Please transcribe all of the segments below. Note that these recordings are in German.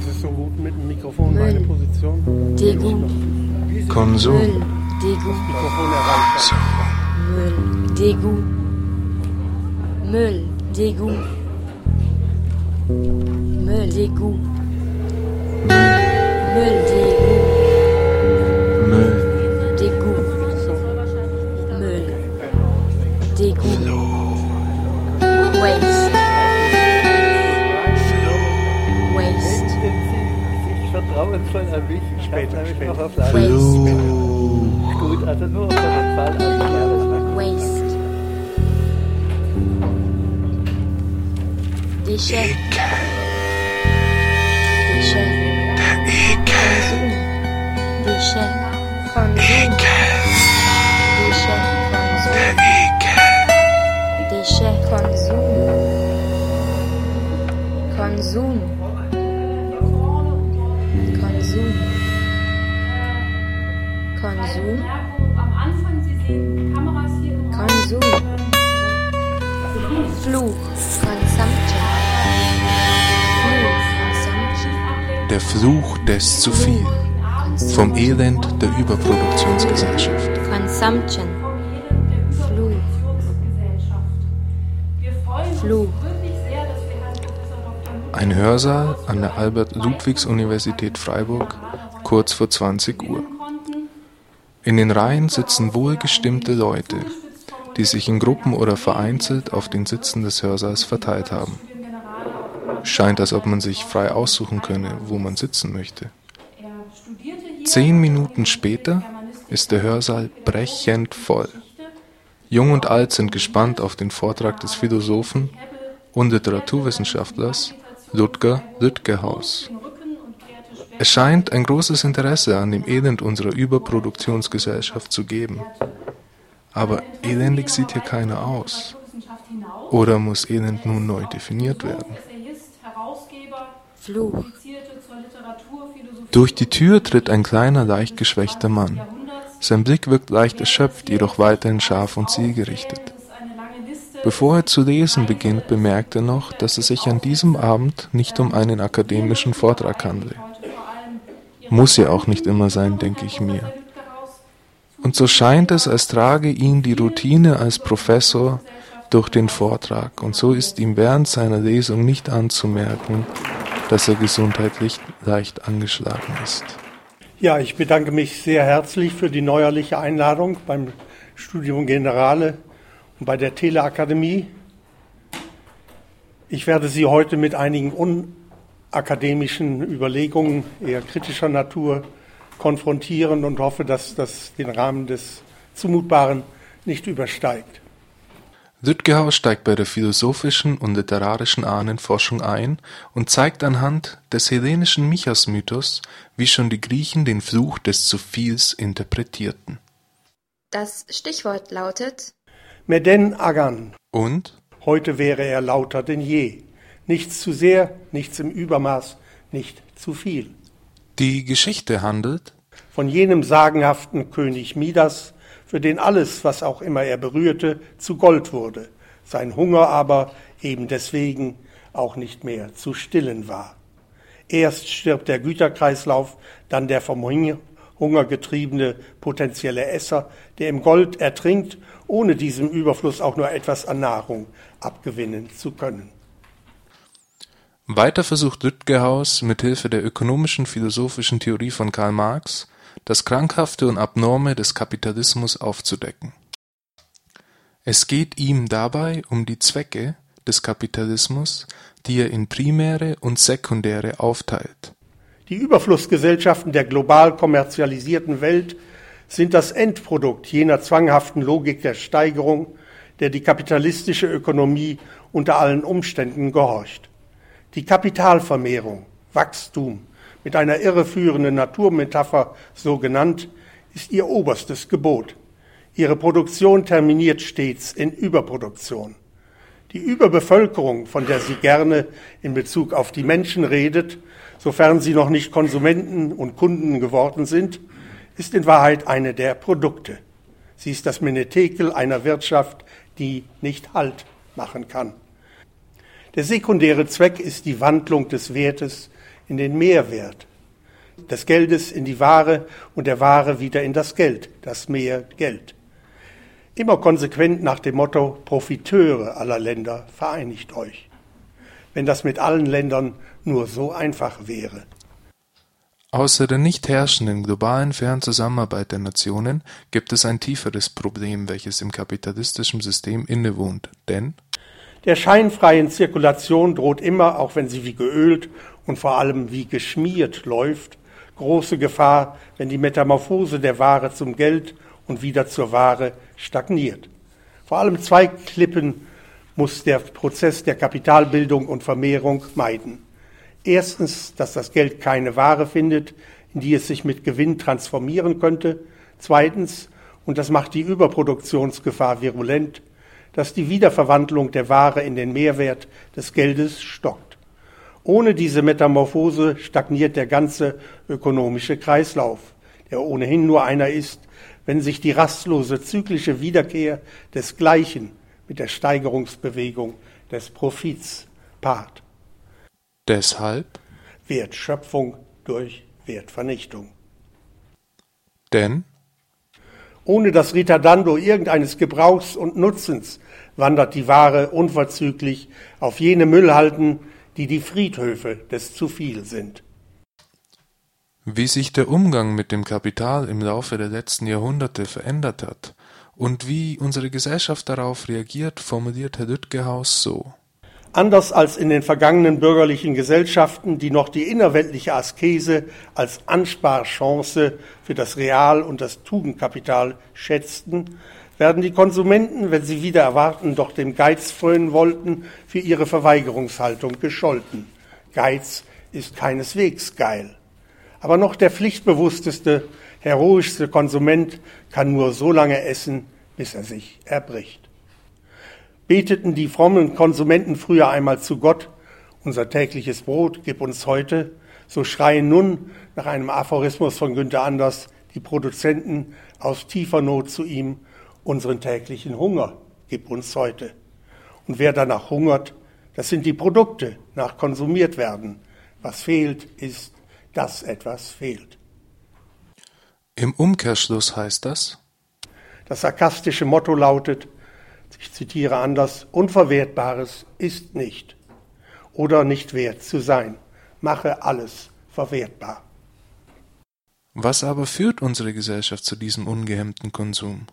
Ist es so gut mit dem Mikrofon meine Position? Degu, Konsum. Müll, erreicht. Müll, Degu, Müll, Degu, Müll, Degu, Müll, Degu, Waste. Déchet. Déchet. Konsum. Déchet. Konsum. Déchet. Konsum. Déchet. Konsum. Konsum. Konsum. Konsum. Fluch. Consumption. Der Fluch des zu viel. Vom Elend der Überproduktionsgesellschaft. Consumption. Fluch. Fluch. Ein Hörsaal an der Albert-Ludwigs-Universität Freiburg, kurz vor 20 Uhr. In den Reihen sitzen wohlgestimmte Leute, die sich in Gruppen oder vereinzelt auf den Sitzen des Hörsaals verteilt haben. Scheint, als ob man sich frei aussuchen könne, wo man sitzen möchte. Zehn Minuten später ist der Hörsaal brechend voll. Jung und alt sind gespannt auf den Vortrag des Philosophen und Literaturwissenschaftlers Ludger Lütgehaus. Es scheint ein großes Interesse an dem Elend unserer Überproduktionsgesellschaft zu geben. Aber elendig sieht hier keiner aus. Oder muss Elend nun neu definiert werden? Fluch. Durch die Tür tritt ein kleiner, leicht geschwächter Mann. Sein Blick wirkt leicht erschöpft, jedoch weiterhin scharf und zielgerichtet. Bevor er zu lesen beginnt, bemerkt er noch, dass es sich an diesem Abend nicht um einen akademischen Vortrag handle. Muss ja auch nicht immer sein, denke ich mir. Und so scheint es, als trage ihn die Routine als Professor durch den Vortrag, und so ist ihm während seiner Lesung nicht anzumerken, dass er gesundheitlich leicht angeschlagen ist. Ja, ich bedanke mich sehr herzlich für die neuerliche Einladung beim Studium Generale und bei der Teleakademie. Ich werde Sie heute mit einigen unakademischen Überlegungen eher kritischer Natur konfrontieren und hoffe, dass das den Rahmen des Zumutbaren nicht übersteigt. Lütgehaus steigt bei der philosophischen und literarischen Ahnenforschung ein und zeigt anhand des hellenischen Michas-Mythos, wie schon die Griechen den Fluch des zu Viels interpretierten. Das Stichwort lautet Meden Agan, Und heute wäre er lauter denn je. Nichts zu sehr, nichts im Übermaß, nicht zu viel. Die Geschichte handelt von jenem sagenhaften König Midas, für den alles, was auch immer er berührte, zu Gold wurde, sein Hunger aber eben deswegen auch nicht mehr zu stillen war. Erst stirbt der Güterkreislauf, dann der vom Hunger getriebene potenzielle Esser, der im Gold ertrinkt, ohne diesem Überfluss auch nur etwas an Nahrung abgewinnen zu können. Weiter versucht Lütgehaus mithilfe der ökonomischen philosophischen Theorie von Karl Marx das Krankhafte und Abnorme des Kapitalismus aufzudecken. Es geht ihm dabei um die Zwecke des Kapitalismus, die er in primäre und sekundäre aufteilt. Die Überflussgesellschaften der global kommerzialisierten Welt sind das Endprodukt jener zwanghaften Logik der Steigerung, der die kapitalistische Ökonomie unter allen Umständen gehorcht. Die Kapitalvermehrung, Wachstum, mit einer irreführenden Naturmetapher so genannt, ist ihr oberstes Gebot. Ihre Produktion terminiert stets in Überproduktion. Die Überbevölkerung, von der sie gerne in Bezug auf die Menschen redet, sofern sie noch nicht Konsumenten und Kunden geworden sind, ist in Wahrheit eine der Produkte. Sie ist das Menetekel einer Wirtschaft, die nicht Halt machen kann. Der sekundäre Zweck ist die Wandlung des Wertes in den Mehrwert, des Geldes in die Ware und der Ware wieder in das Geld, das Mehr Geld. Immer konsequent nach dem Motto Profiteure aller Länder vereinigt euch. Wenn das mit allen Ländern nur so einfach wäre. Außer der nicht herrschenden globalen fairen Zusammenarbeit der Nationen gibt es ein tieferes Problem, welches im kapitalistischen System innewohnt, denn Der scheinfreien Zirkulation droht immer, auch wenn sie wie geölt und vor allem wie geschmiert läuft, große Gefahr, wenn die Metamorphose der Ware zum Geld und wieder zur Ware stagniert. Vor allem zwei Klippen muss der Prozess der Kapitalbildung und Vermehrung meiden. Erstens, dass das Geld keine Ware findet, in die es sich mit Gewinn transformieren könnte. Zweitens, und das macht die Überproduktionsgefahr virulent, dass die Wiederverwandlung der Ware in den Mehrwert des Geldes stockt. Ohne diese Metamorphose stagniert der ganze ökonomische Kreislauf, der ohnehin nur einer ist, wenn sich die rastlose zyklische Wiederkehr des Gleichen mit der Steigerungsbewegung des Profits paart. deshalb, Wertschöpfung durch Wertvernichtung. denn Ohne das Ritardando irgendeines Gebrauchs und Nutzens wandert die Ware unverzüglich auf jene Müllhalden, die die Friedhöfe des Zuviel sind. Wie sich der Umgang mit dem Kapital im Laufe der letzten Jahrhunderte verändert hat und wie unsere Gesellschaft darauf reagiert, formuliert Herr Lütgehaus so. Anders als in den vergangenen bürgerlichen Gesellschaften, die noch die innerweltliche Askese als Ansparchance für das Real- und das Tugendkapital schätzten, werden die Konsumenten, wenn sie wieder erwarten, doch dem Geiz frönen wollten, für ihre Verweigerungshaltung gescholten. Geiz ist keineswegs geil. Aber noch der pflichtbewussteste, heroischste Konsument kann nur so lange essen, bis er sich erbricht. Beteten die frommen Konsumenten früher einmal zu Gott, unser tägliches Brot gib uns heute, so schreien nun nach einem Aphorismus von Günther Anders die Produzenten aus tiefer Not zu ihm, unseren täglichen Hunger gib uns heute. Und wer danach hungert, das sind die Produkte, nach konsumiert werden. Was fehlt, ist, dass etwas fehlt. Im Umkehrschluss heißt das, Das sarkastische Motto lautet, ich zitiere anders, Unverwertbares ist nicht oder nicht wert zu sein. Mache alles verwertbar. was aber führt unsere Gesellschaft zu diesem ungehemmten Konsum?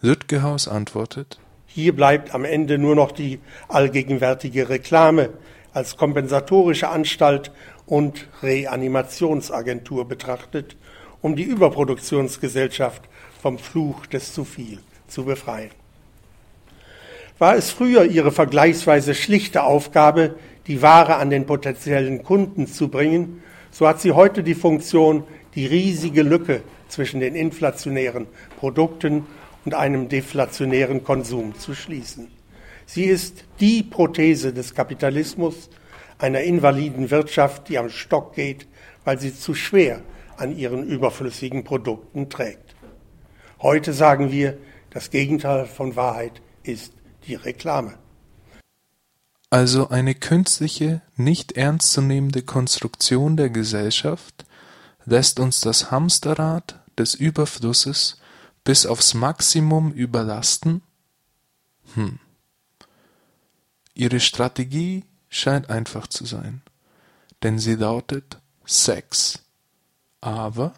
Lütgehaus antwortet, Hier bleibt am Ende nur noch die allgegenwärtige Reklame als kompensatorische Anstalt und Reanimationsagentur betrachtet, um die Überproduktionsgesellschaft vom Fluch des zu viel zu befreien. War es früher ihre vergleichsweise schlichte Aufgabe, die Ware an den potenziellen Kunden zu bringen, so hat sie heute die Funktion, die riesige Lücke zwischen den inflationären Produkten und einem deflationären Konsum zu schließen. Sie ist die Prothese des Kapitalismus, einer invaliden Wirtschaft, die am Stock geht, weil sie zu schwer an ihren überflüssigen Produkten trägt. Heute sagen wir, das Gegenteil von Wahrheit ist die Reklame. also eine künstliche, nicht ernstzunehmende Konstruktion der Gesellschaft lässt uns das Hamsterrad des Überflusses bis aufs Maximum überlasten? Hm. Ihre Strategie scheint einfach zu sein, denn sie lautet Sex. Aber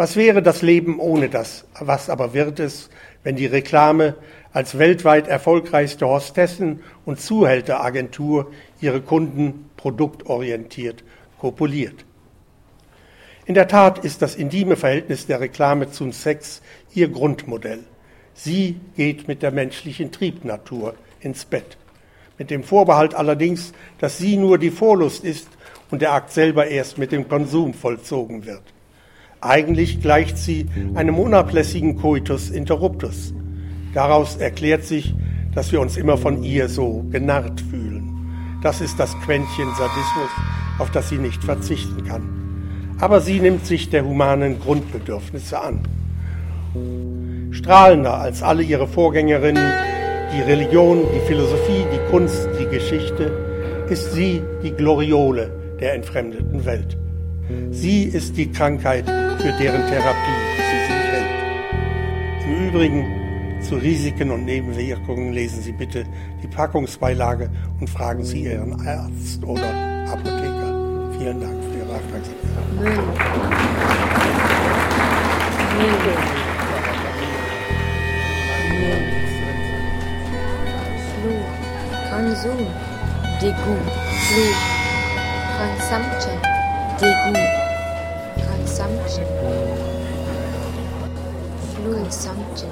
Was wäre das Leben ohne das? Was aber wird es, wenn die Reklame als weltweit erfolgreichste Hostessen- und Zuhälteragentur ihre Kunden produktorientiert kopuliert? In der Tat ist das intime Verhältnis der Reklame zum Sex ihr Grundmodell. Sie geht mit der menschlichen Triebnatur ins Bett. Mit dem Vorbehalt allerdings, dass sie nur die Vorlust ist und der Akt selber erst mit dem Konsum vollzogen wird. Eigentlich gleicht sie einem unablässigen Coitus interruptus. Daraus erklärt sich, dass wir uns immer von ihr so genarrt fühlen. Das ist das Quäntchen Sadismus, auf das sie nicht verzichten kann. Aber sie nimmt sich der humanen Grundbedürfnisse an. Strahlender als alle ihre Vorgängerinnen die Religion, die Philosophie, die Kunst, die Geschichte, ist sie die Gloriole der entfremdeten Welt. Sie ist die Krankheit, für deren Therapie sie sich hält. Im Übrigen zu Risiken und Nebenwirkungen lesen Sie bitte die Packungsbeilage und fragen Sie Ihren Arzt oder Apotheker. Vielen Dank für Ihre Aufmerksamkeit. Müll. Müll. Müll. Fluch. Konsum. Dégoût. Fluch. Consumption. Dégoût. Consumption. Fluch. Consumption.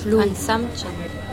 Fluch. Consumption.